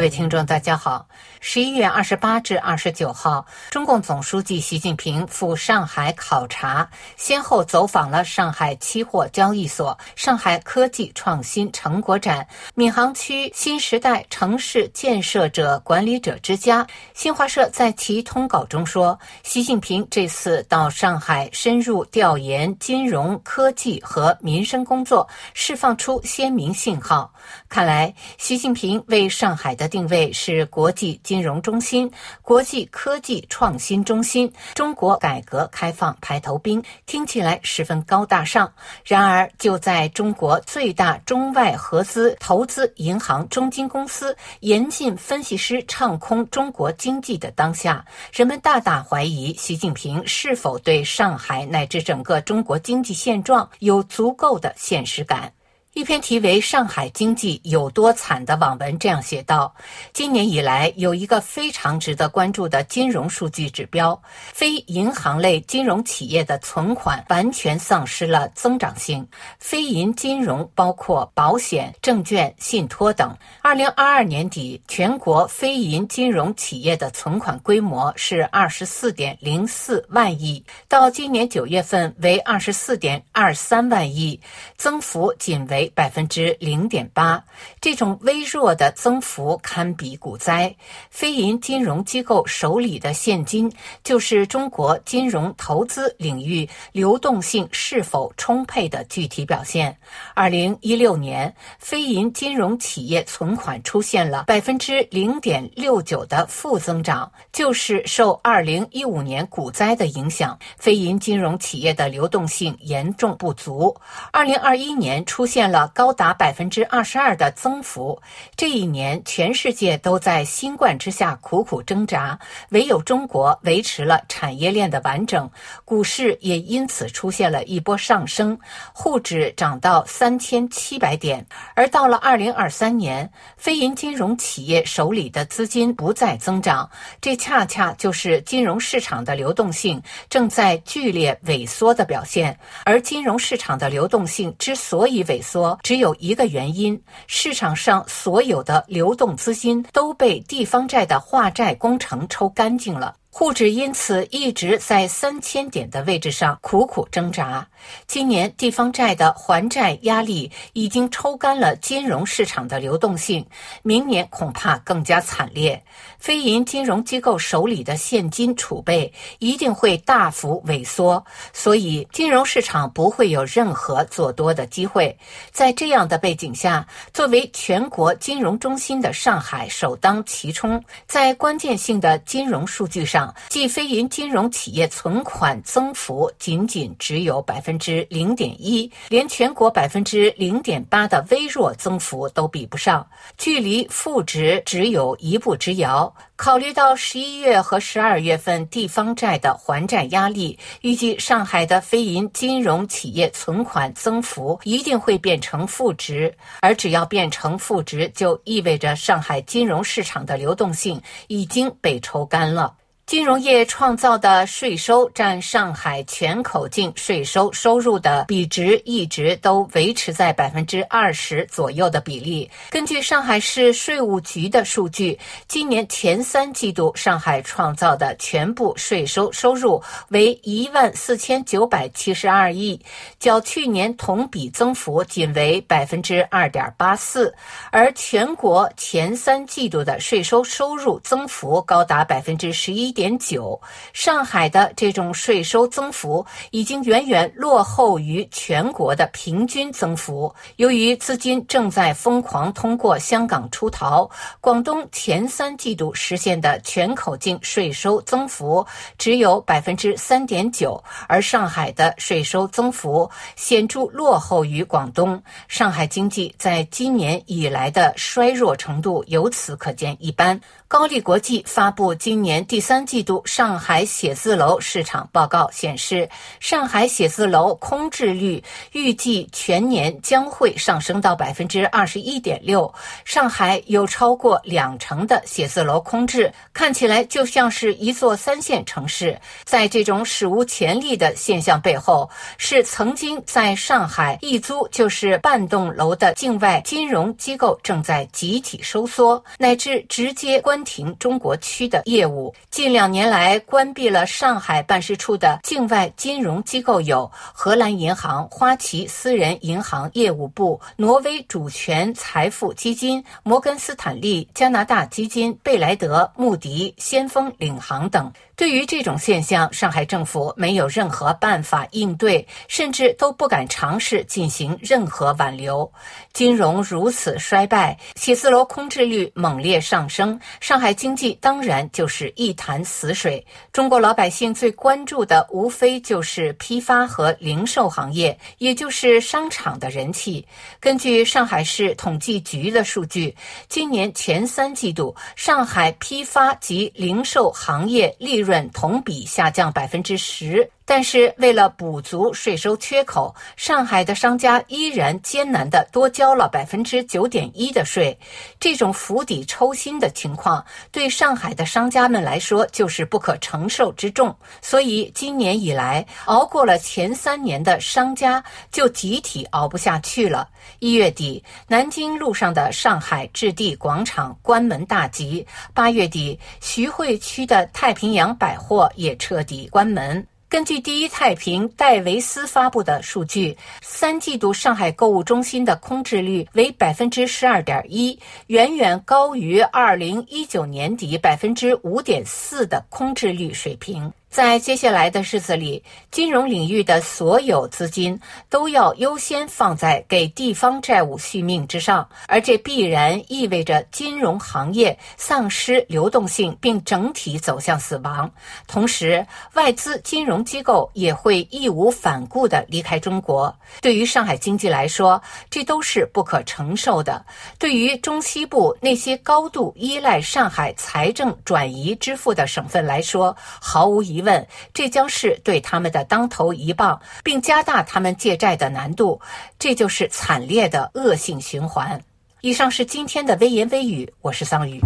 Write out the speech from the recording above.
各位听众，大家好。十一月二十八至二十九号，中共总书记习近平赴上海考察，先后走访了上海期货交易所、上海科技创新成果展、闵行区新时代城市建设者管理者之家。新华社在其通稿中说，习近平这次到上海深入调研金融科技和民生工作，释放出鲜明信号。看来，习近平为上海的定定位是国际金融中心、国际科技创新中心、中国改革开放排头兵，听起来十分高大上。然而，就在中国最大中外合资投资银行中金公司严禁分析师唱空中国经济的当下，人们大大怀疑习近平是否对上海乃至整个中国经济现状有足够的现实感。一篇题为《上海经济有多惨》的网文这样写道：今年以来，有一个非常值得关注的金融数据指标，非银行类金融企业的存款完全丧失了增长性。非银金融包括保险、证券、信托等。二零二二年底，全国非银金融企业的存款规模是二十四点零四万亿，到今年九月份为二十四点二三万亿，增幅仅为。百分之零点八，这种微弱的增幅堪比股灾。非银金融机构手里的现金，就是中国金融投资领域流动性是否充沛的具体表现。二零一六年，非银金融企业存款出现了百分之零点六九的负增长，就是受二零一五年股灾的影响，非银金融企业的流动性严重不足。二零二一年出现。了高达百分之二十二的增幅。这一年，全世界都在新冠之下苦苦挣扎，唯有中国维持了产业链的完整，股市也因此出现了一波上升，沪指涨到三千七百点。而到了二零二三年，非银金融企业手里的资金不再增长，这恰恰就是金融市场的流动性正在剧烈萎缩的表现。而金融市场的流动性之所以萎缩，只有一个原因：市场上所有的流动资金都被地方债的化债工程抽干净了。沪指因此一直在三千点的位置上苦苦挣扎。今年地方债的还债压力已经抽干了金融市场的流动性，明年恐怕更加惨烈。非银金融机构手里的现金储备一定会大幅萎缩，所以金融市场不会有任何做多的机会。在这样的背景下，作为全国金融中心的上海首当其冲，在关键性的金融数据上。即非银金融企业存款增幅仅仅只有百分之零点一，连全国百分之零点八的微弱增幅都比不上，距离负值只有一步之遥。考虑到十一月和十二月份地方债的还债压力，预计上海的非银金融企业存款增幅一定会变成负值，而只要变成负值，就意味着上海金融市场的流动性已经被抽干了。金融业创造的税收占上海全口径税收收入的比值一直都维持在百分之二十左右的比例。根据上海市税务局的数据，今年前三季度上海创造的全部税收收入为一万四千九百七十二亿，较去年同比增幅仅为百分之二点八四，而全国前三季度的税收收入增幅高达百分之十一点点。九，上海的这种税收增幅已经远远落后于全国的平均增幅。由于资金正在疯狂通过香港出逃，广东前三季度实现的全口径税收增幅只有百分之三点九，而上海的税收增幅显著落后于广东。上海经济在今年以来的衰弱程度由此可见一斑。高力国际发布今年第三季度上海写字楼市场报告显示，上海写字楼空置率预计全年将会上升到百分之二十一点六。上海有超过两成的写字楼空置，看起来就像是一座三线城市。在这种史无前例的现象背后，是曾经在上海一租就是半栋楼的境外金融机构正在集体收缩，乃至直接关停中国区的业务。近两年来，关闭了上海办事处的境外金融机构有荷兰银行、花旗私人银行业务部、挪威主权财富基金、摩根斯坦利、加拿大基金、贝莱德、穆迪、先锋领航等。对于这种现象，上海政府没有任何办法应对，甚至都不敢尝试进行任何挽留。金融如此衰败，写字楼空置率猛烈上升，上海经济当然就是一潭死水。中国老百姓最关注的，无非就是批发和零售行业，也就是商场的人气。根据上海市统计局的数据，今年前三季度，上海批发及零售行业利润。同比下降百分之十。但是，为了补足税收缺口，上海的商家依然艰难地多交了百分之九点一的税。这种釜底抽薪的情况，对上海的商家们来说就是不可承受之重。所以，今年以来，熬过了前三年的商家就集体熬不下去了。一月底，南京路上的上海置地广场关门大吉；八月底，徐汇区的太平洋百货也彻底关门。根据第一太平戴维斯发布的数据，三季度上海购物中心的空置率为百分之十二点一，远远高于二零一九年底百分之五点四的空置率水平。在接下来的日子里，金融领域的所有资金都要优先放在给地方债务续命之上，而这必然意味着金融行业丧失流动性，并整体走向死亡。同时，外资金融机构也会义无反顾地离开中国。对于上海经济来说，这都是不可承受的。对于中西部那些高度依赖上海财政转移支付的省份来说，毫无疑。问，这将是对他们的当头一棒，并加大他们借债的难度，这就是惨烈的恶性循环。以上是今天的微言微语，我是桑榆。